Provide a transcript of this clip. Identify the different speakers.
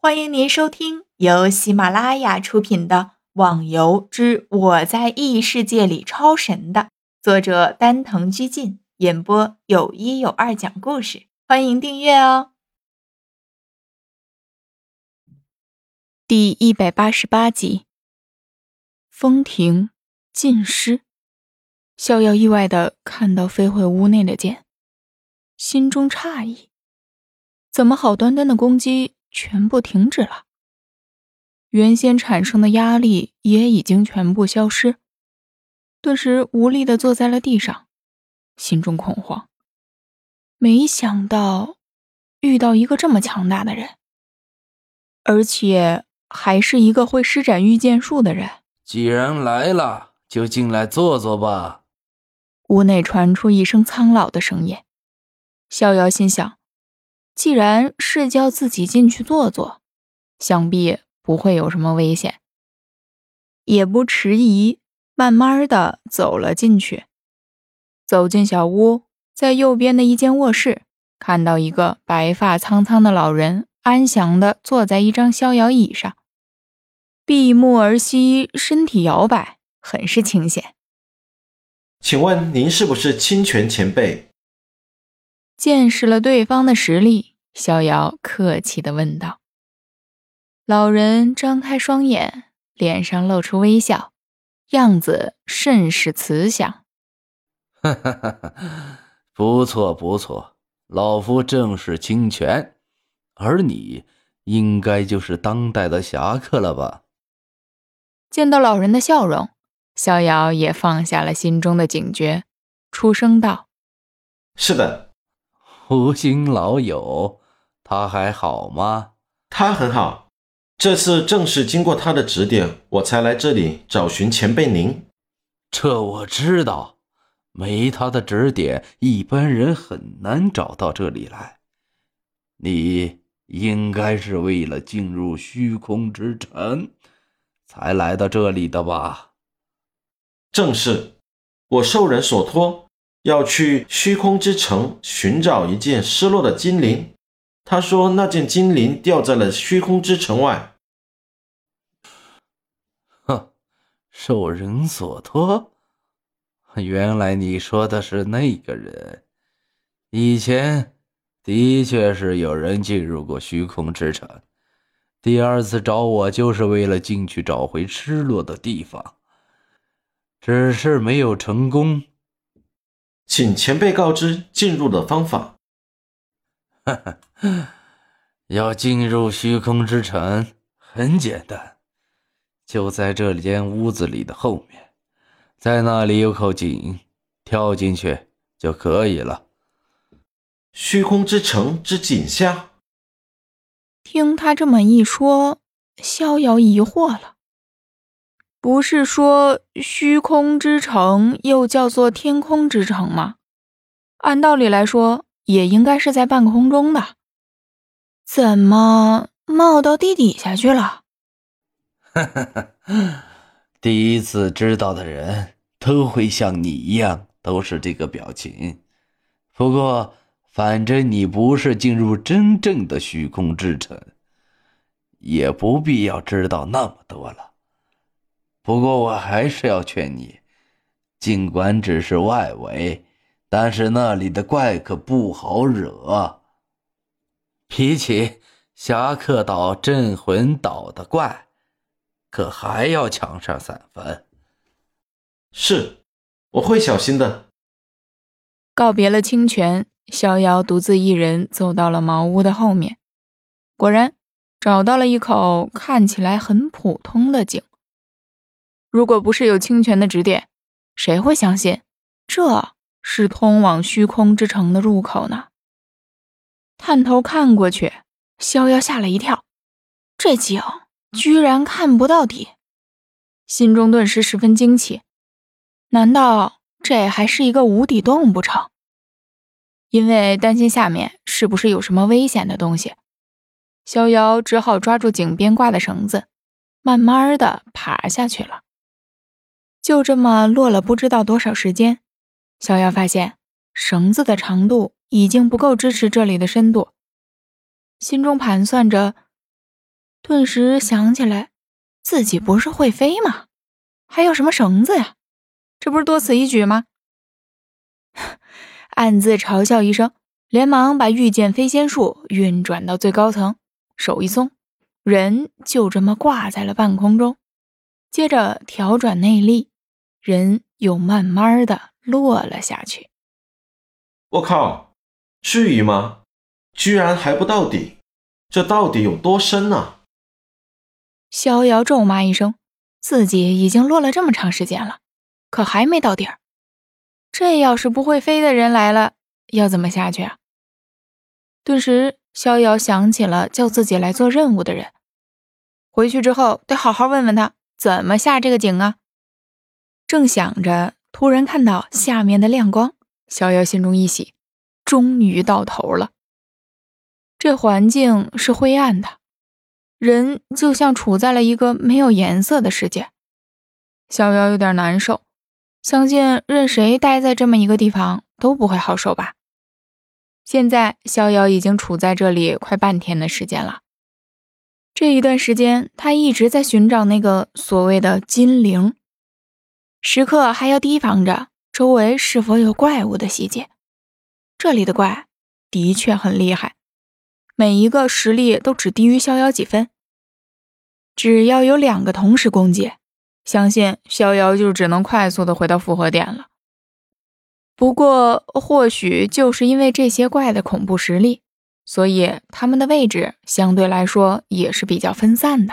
Speaker 1: 欢迎您收听由喜马拉雅出品的《网游之我在异世界里超神》的作者丹藤居进演播，有一有二讲故事。欢迎订阅哦。第一百八十八集，风停，尽失。逍遥意外的看到飞回屋内的剑，心中诧异：怎么好端端的攻击？全部停止了，原先产生的压力也已经全部消失，顿时无力的坐在了地上，心中恐慌。没想到遇到一个这么强大的人，而且还是一个会施展御剑术的人。
Speaker 2: 既然来了，就进来坐坐吧。
Speaker 1: 屋内传出一声苍老的声音，逍遥心想。既然是叫自己进去坐坐，想必不会有什么危险，也不迟疑，慢慢的走了进去。走进小屋，在右边的一间卧室，看到一个白发苍苍的老人安详的坐在一张逍遥椅上，闭目而息，身体摇摆，很是清闲。
Speaker 3: 请问您是不是清泉前辈？
Speaker 1: 见识了对方的实力，逍遥客气地问道。老人张开双眼，脸上露出微笑，样子甚是慈祥。
Speaker 2: 哈哈哈哈不错不错，老夫正是清泉，而你应该就是当代的侠客了吧？
Speaker 1: 见到老人的笑容，逍遥也放下了心中的警觉，出声道：“
Speaker 3: 是的。”
Speaker 2: 无心老友，他还好吗？
Speaker 3: 他很好。这次正是经过他的指点，我才来这里找寻前辈您。
Speaker 2: 这我知道，没他的指点，一般人很难找到这里来。你应该是为了进入虚空之城，才来到这里的吧？
Speaker 3: 正是，我受人所托。要去虚空之城寻找一件失落的精灵，他说那件精灵掉在了虚空之城外。
Speaker 2: 哼，受人所托，原来你说的是那个人。以前的确是有人进入过虚空之城，第二次找我就是为了进去找回失落的地方，只是没有成功。
Speaker 3: 请前辈告知进入的方法。
Speaker 2: 哈哈，要进入虚空之城很简单，就在这间屋子里的后面，在那里有口井，跳进去就可以了。
Speaker 3: 虚空之城之井下，
Speaker 1: 听他这么一说，逍遥疑惑了。不是说虚空之城又叫做天空之城吗？按道理来说，也应该是在半空中的，怎么冒到地底下去了？
Speaker 2: 哈哈哈！第一次知道的人都会像你一样，都是这个表情。不过，反正你不是进入真正的虚空之城，也不必要知道那么多了。不过我还是要劝你，尽管只是外围，但是那里的怪可不好惹。比起侠客岛、镇魂岛的怪，可还要强上三分。
Speaker 3: 是，我会小心的。
Speaker 1: 告别了清泉，逍遥独自一人走到了茅屋的后面，果然找到了一口看起来很普通的井。如果不是有清泉的指点，谁会相信这是通往虚空之城的入口呢？探头看过去，逍遥吓了一跳，这井居然看不到底，心中顿时十分惊奇。难道这还是一个无底洞不成？因为担心下面是不是有什么危险的东西，逍遥只好抓住井边挂的绳子，慢慢的爬下去了。就这么落了不知道多少时间，逍遥发现绳子的长度已经不够支持这里的深度，心中盘算着，顿时想起来，自己不是会飞吗？还要什么绳子呀？这不是多此一举吗？暗自嘲笑一声，连忙把御剑飞仙术运转到最高层，手一松，人就这么挂在了半空中。接着调转内力，人又慢慢的落了下去。
Speaker 3: 我靠，至于吗？居然还不到底，这到底有多深呢？
Speaker 1: 逍遥咒骂一声，自己已经落了这么长时间了，可还没到底儿。这要是不会飞的人来了，要怎么下去啊？顿时，逍遥想起了叫自己来做任务的人，回去之后得好好问问他怎么下这个井啊。正想着，突然看到下面的亮光，逍遥心中一喜，终于到头了。这环境是灰暗的，人就像处在了一个没有颜色的世界。逍遥有点难受。相信任谁待在这么一个地方都不会好受吧。现在逍遥已经处在这里快半天的时间了。这一段时间，他一直在寻找那个所谓的金灵，时刻还要提防着周围是否有怪物的细节。这里的怪的确很厉害，每一个实力都只低于逍遥几分。只要有两个同时攻击。相信逍遥就只能快速的回到复活点了。不过，或许就是因为这些怪的恐怖实力，所以他们的位置相对来说也是比较分散的。